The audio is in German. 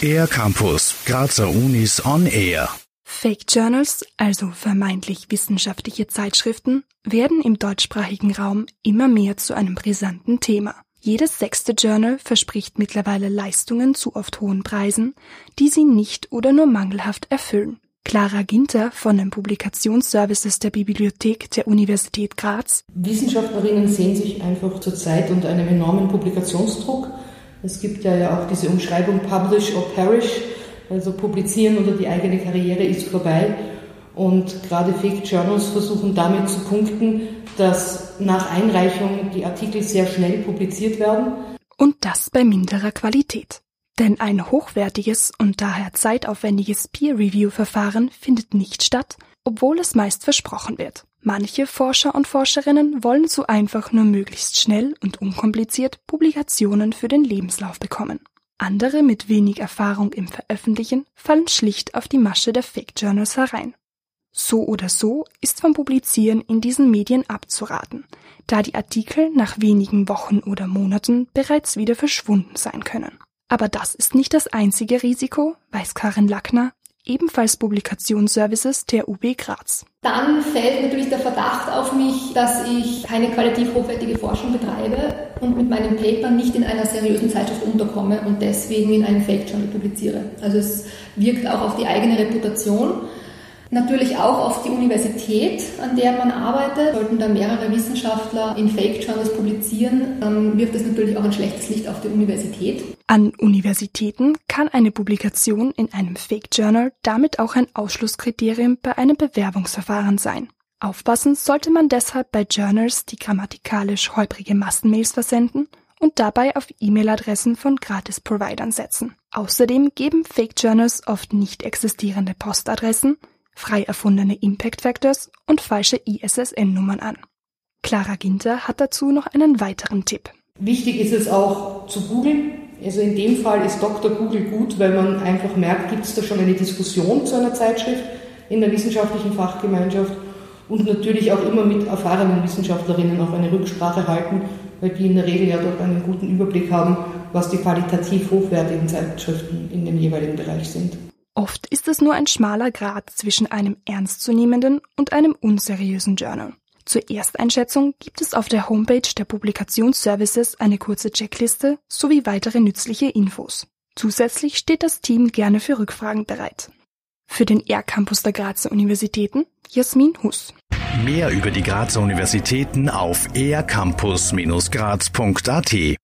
Air Campus, Grazer Unis on Air. Fake Journals, also vermeintlich wissenschaftliche Zeitschriften, werden im deutschsprachigen Raum immer mehr zu einem brisanten Thema. Jedes sechste Journal verspricht mittlerweile Leistungen zu oft hohen Preisen, die sie nicht oder nur mangelhaft erfüllen. Clara Ginter von den Publikationsservices der Bibliothek der Universität Graz. Wissenschaftlerinnen sehen sich einfach zurzeit unter einem enormen Publikationsdruck. Es gibt ja, ja auch diese Umschreibung Publish or Perish, also publizieren oder die eigene Karriere ist vorbei. Und gerade Fake Journals versuchen damit zu punkten, dass nach Einreichung die Artikel sehr schnell publiziert werden. Und das bei minderer Qualität. Denn ein hochwertiges und daher zeitaufwendiges Peer-Review-Verfahren findet nicht statt, obwohl es meist versprochen wird. Manche Forscher und Forscherinnen wollen so einfach nur möglichst schnell und unkompliziert Publikationen für den Lebenslauf bekommen. Andere mit wenig Erfahrung im Veröffentlichen fallen schlicht auf die Masche der Fake Journals herein. So oder so ist vom Publizieren in diesen Medien abzuraten, da die Artikel nach wenigen Wochen oder Monaten bereits wieder verschwunden sein können. Aber das ist nicht das einzige Risiko, weiß Karin Lackner, ebenfalls Publikationsservices der UB Graz. Dann fällt natürlich der Verdacht auf mich, dass ich keine qualitativ hochwertige Forschung betreibe und mit meinem Paper nicht in einer seriösen Zeitschrift unterkomme und deswegen in einem Fake Journal publiziere. Also es wirkt auch auf die eigene Reputation. Natürlich auch auf die Universität, an der man arbeitet. Sollten da mehrere Wissenschaftler in Fake Journals publizieren, dann wirft es natürlich auch ein schlechtes Licht auf die Universität. An Universitäten kann eine Publikation in einem Fake Journal damit auch ein Ausschlusskriterium bei einem Bewerbungsverfahren sein. Aufpassen sollte man deshalb bei Journals, die grammatikalisch holprige Massenmails versenden und dabei auf E-Mail-Adressen von Gratis-Providern setzen. Außerdem geben Fake Journals oft nicht existierende Postadressen frei erfundene Impact Factors und falsche ISSN-Nummern an. Clara Ginter hat dazu noch einen weiteren Tipp. Wichtig ist es auch zu googeln. Also in dem Fall ist Dr. Google gut, weil man einfach merkt, gibt es da schon eine Diskussion zu einer Zeitschrift in der wissenschaftlichen Fachgemeinschaft und natürlich auch immer mit erfahrenen Wissenschaftlerinnen auch eine Rücksprache halten, weil die in der Regel ja doch einen guten Überblick haben, was die qualitativ hochwertigen Zeitschriften in dem jeweiligen Bereich sind. Oft ist es nur ein schmaler Grad zwischen einem ernstzunehmenden und einem unseriösen Journal. Zur Ersteinschätzung gibt es auf der Homepage der Publikationsservices eine kurze Checkliste sowie weitere nützliche Infos. Zusätzlich steht das Team gerne für Rückfragen bereit. Für den R-Campus der Grazer Universitäten Jasmin Huss. Mehr über die Grazer Universitäten auf ercampus-graz.at